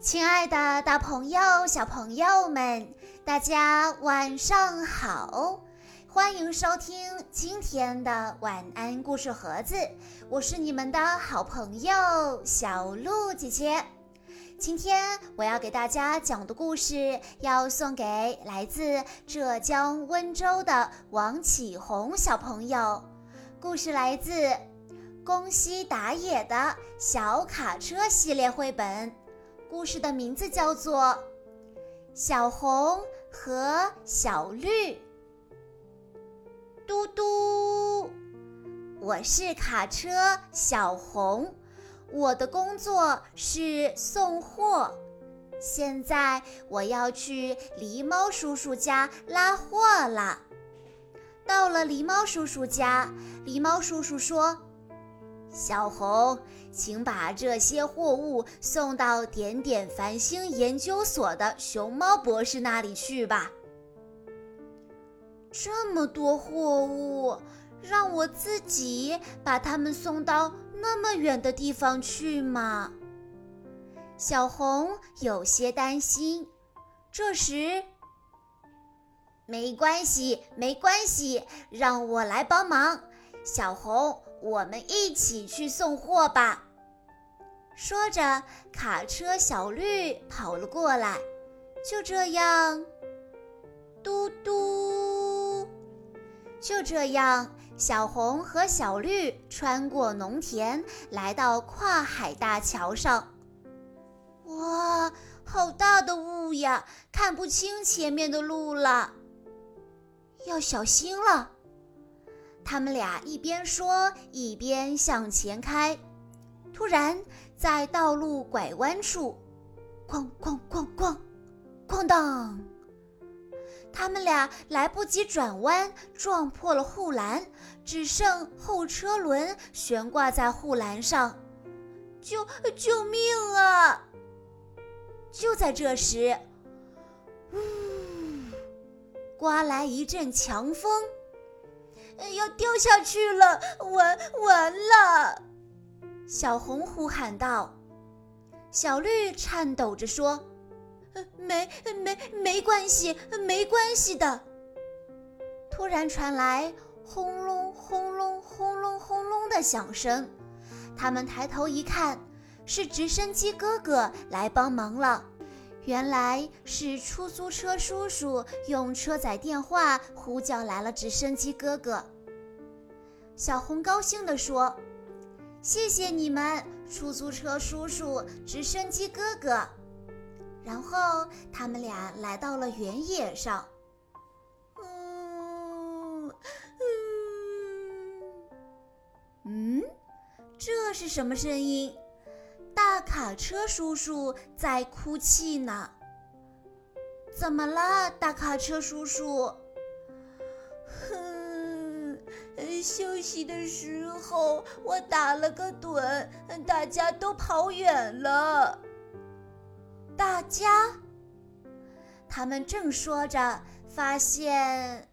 亲爱的，大朋友、小朋友们，大家晚上好！欢迎收听今天的晚安故事盒子，我是你们的好朋友小鹿姐姐。今天我要给大家讲的故事，要送给来自浙江温州的王启红小朋友。故事来自宫西达也的小卡车系列绘本。故事的名字叫做《小红和小绿》。嘟嘟，我是卡车小红，我的工作是送货。现在我要去狸猫叔叔家拉货了。到了狸猫叔叔家，狸猫叔叔说。小红，请把这些货物送到点点繁星研究所的熊猫博士那里去吧。这么多货物，让我自己把它们送到那么远的地方去吗？小红有些担心。这时，没关系，没关系，让我来帮忙。小红。我们一起去送货吧。说着，卡车小绿跑了过来。就这样，嘟嘟，就这样，小红和小绿穿过农田，来到跨海大桥上。哇，好大的雾呀，看不清前面的路了，要小心了。他们俩一边说，一边向前开。突然，在道路拐弯处，哐哐哐哐，哐当！他们俩来不及转弯，撞破了护栏，只剩后车轮悬挂在护栏上。救救命啊！就在这时，呜，刮来一阵强风。要掉下去了，完完了！小红呼喊道。小绿颤抖着说：“没没没关系，没关系的。”突然传来轰隆轰隆轰隆轰隆的响声，他们抬头一看，是直升机哥哥来帮忙了。原来是出租车叔叔用车载电话呼叫来了直升机哥哥。小红高兴地说：“谢谢你们，出租车叔叔、直升机哥哥。”然后他们俩来到了原野上。嗯嗯，这是什么声音？卡车叔叔在哭泣呢。怎么了，大卡车叔叔？哼，休息的时候我打了个盹，大家都跑远了。大家？他们正说着，发现。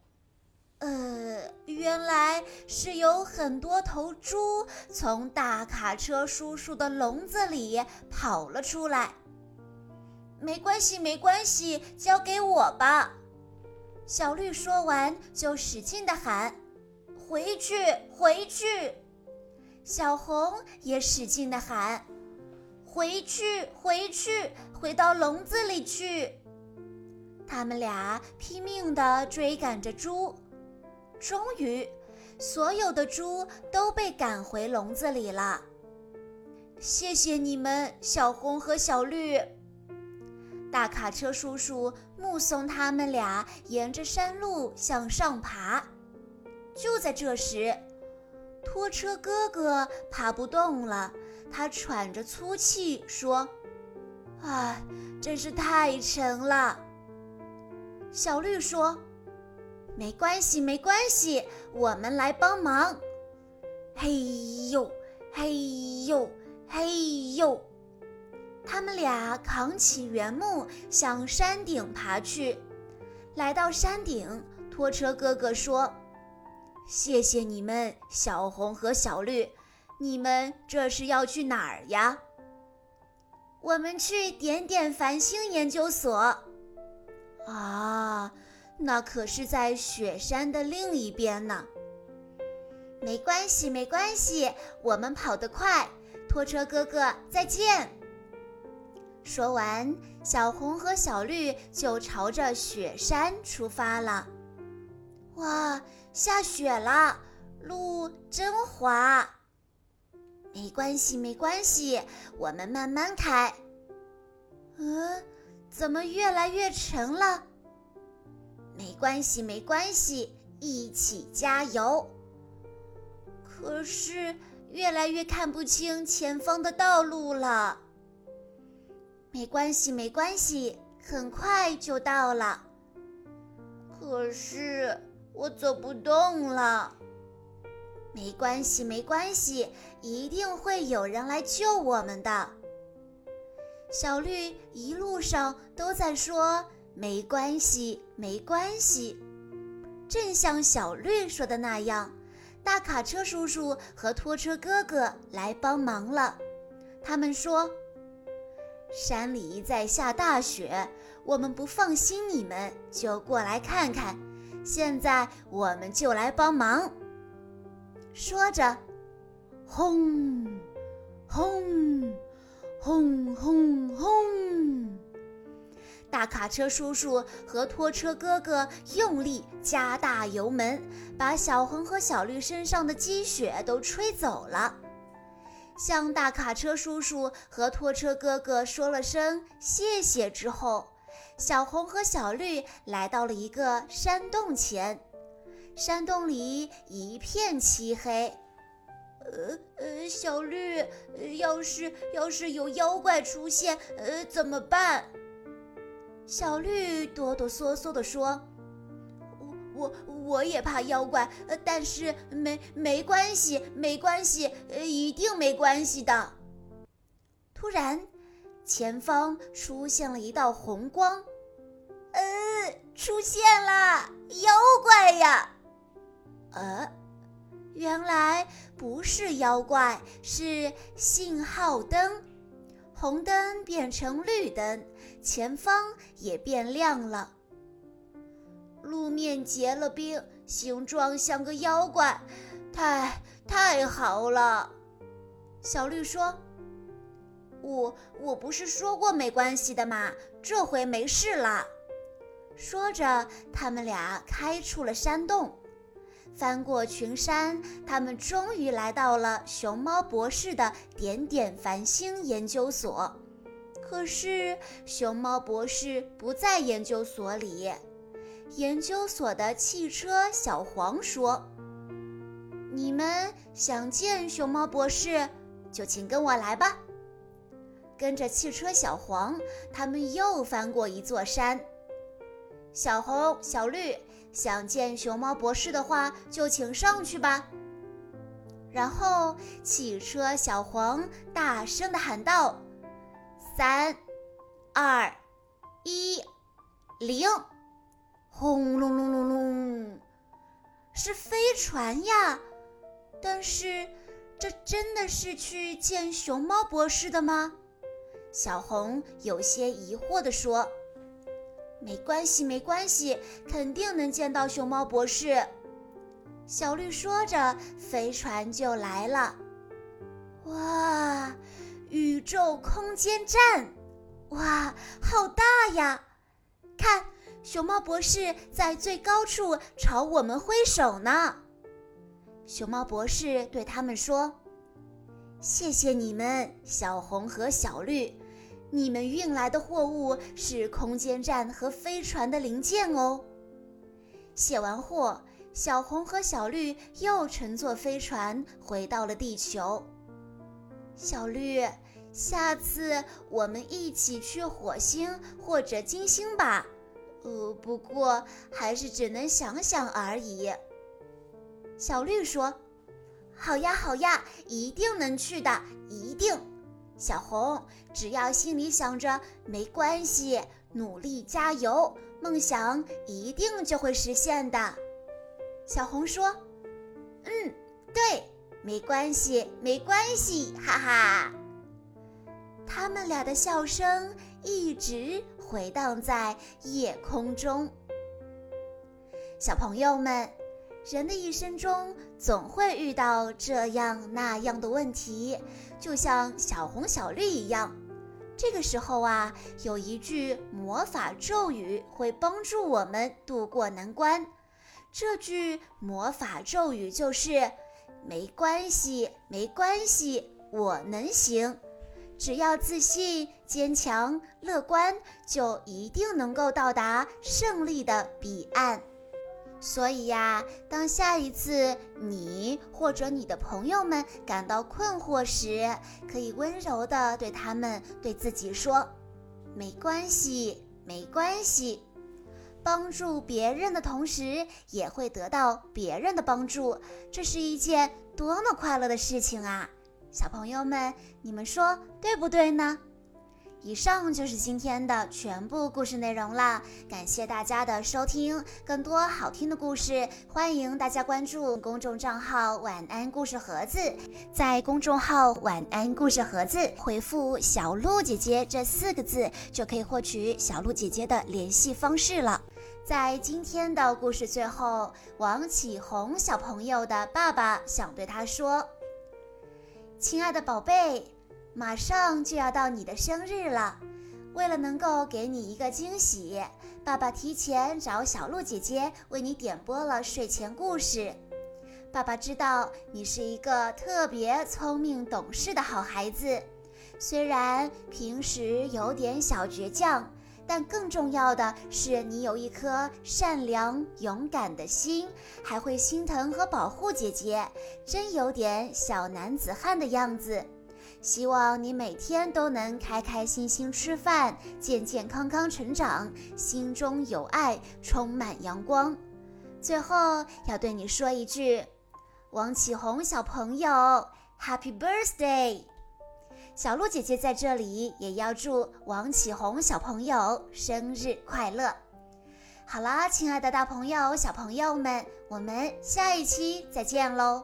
呃，原来是有很多头猪从大卡车叔叔的笼子里跑了出来。没关系，没关系，交给我吧。小绿说完，就使劲地喊：“回去，回去！”小红也使劲地喊：“回去，回去，回到笼子里去！”他们俩拼命地追赶着猪。终于，所有的猪都被赶回笼子里了。谢谢你们，小红和小绿。大卡车叔叔目送他们俩沿着山路向上爬。就在这时，拖车哥哥爬不动了，他喘着粗气说：“啊，真是太沉了。”小绿说。没关系，没关系，我们来帮忙。嘿呦，嘿呦，嘿呦！他们俩扛起原木向山顶爬去。来到山顶，拖车哥哥说：“谢谢你们，小红和小绿，你们这是要去哪儿呀？”我们去点点繁星研究所。啊，那可是在雪山的另一边呢。没关系，没关系，我们跑得快。拖车哥哥，再见。说完，小红和小绿就朝着雪山出发了。哇，下雪了，路真滑。没关系，没关系，我们慢慢开。嗯，怎么越来越沉了？没关系，没关系，一起加油。可是越来越看不清前方的道路了。没关系，没关系，很快就到了。可是我走不动了。没关系，没关系，一定会有人来救我们的。小绿一路上都在说“没关系，没关系”，正像小绿说的那样。大卡车叔叔和拖车哥哥来帮忙了。他们说：“山里在下大雪，我们不放心你们，就过来看看。现在我们就来帮忙。”说着，轰，轰，轰轰轰！大卡车叔叔和拖车哥哥用力加大油门，把小红和小绿身上的积雪都吹走了。向大卡车叔叔和拖车哥哥说了声谢谢之后，小红和小绿来到了一个山洞前。山洞里一片漆黑。呃呃，小绿，呃要是要是有妖怪出现，呃，怎么办？小绿哆哆嗦嗦地说：“我我我也怕妖怪，呃但是没没关系，没关系，呃一定没关系的。”突然，前方出现了一道红光，呃，出现了妖怪呀！呃，原来不是妖怪，是信号灯。红灯变成绿灯，前方也变亮了。路面结了冰，形状像个妖怪，太太好了。小绿说：“我我不是说过没关系的吗？这回没事了。”说着，他们俩开出了山洞。翻过群山，他们终于来到了熊猫博士的点点繁星研究所。可是，熊猫博士不在研究所里。研究所的汽车小黄说：“你们想见熊猫博士，就请跟我来吧。”跟着汽车小黄，他们又翻过一座山。小红、小绿。想见熊猫博士的话，就请上去吧。然后，汽车小黄大声地喊道：“三、二、一，零！”轰隆隆隆隆，是飞船呀！但是，这真的是去见熊猫博士的吗？小红有些疑惑地说。没关系，没关系，肯定能见到熊猫博士。小绿说着，飞船就来了。哇，宇宙空间站，哇，好大呀！看，熊猫博士在最高处朝我们挥手呢。熊猫博士对他们说：“谢谢你们，小红和小绿。”你们运来的货物是空间站和飞船的零件哦。卸完货，小红和小绿又乘坐飞船回到了地球。小绿，下次我们一起去火星或者金星吧。呃，不过还是只能想想而已。小绿说：“好呀，好呀，一定能去的，一定。”小红，只要心里想着没关系，努力加油，梦想一定就会实现的。小红说：“嗯，对，没关系，没关系，哈哈。”他们俩的笑声一直回荡在夜空中。小朋友们，人的一生中总会遇到这样那样的问题，就像小红小绿一样。这个时候啊，有一句魔法咒语会帮助我们渡过难关。这句魔法咒语就是：“没关系，没关系，我能行。只要自信、坚强、乐观，就一定能够到达胜利的彼岸。”所以呀，当下一次你或者你的朋友们感到困惑时，可以温柔地对他们、对自己说：“没关系，没关系。”帮助别人的同时，也会得到别人的帮助，这是一件多么快乐的事情啊！小朋友们，你们说对不对呢？以上就是今天的全部故事内容了，感谢大家的收听。更多好听的故事，欢迎大家关注公众账号“晚安故事盒子”。在公众号“晚安故事盒子”回复“小鹿姐姐”这四个字，就可以获取小鹿姐姐的联系方式了。在今天的故事最后，王启宏小朋友的爸爸想对他说：“亲爱的宝贝。”马上就要到你的生日了，为了能够给你一个惊喜，爸爸提前找小鹿姐姐为你点播了睡前故事。爸爸知道你是一个特别聪明懂事的好孩子，虽然平时有点小倔强，但更重要的是你有一颗善良勇敢的心，还会心疼和保护姐姐，真有点小男子汉的样子。希望你每天都能开开心心吃饭，健健康康成长，心中有爱，充满阳光。最后要对你说一句，王启宏小朋友，Happy Birthday！小鹿姐姐在这里也要祝王启宏小朋友生日快乐。好啦，亲爱的大朋友、小朋友们，我们下一期再见喽！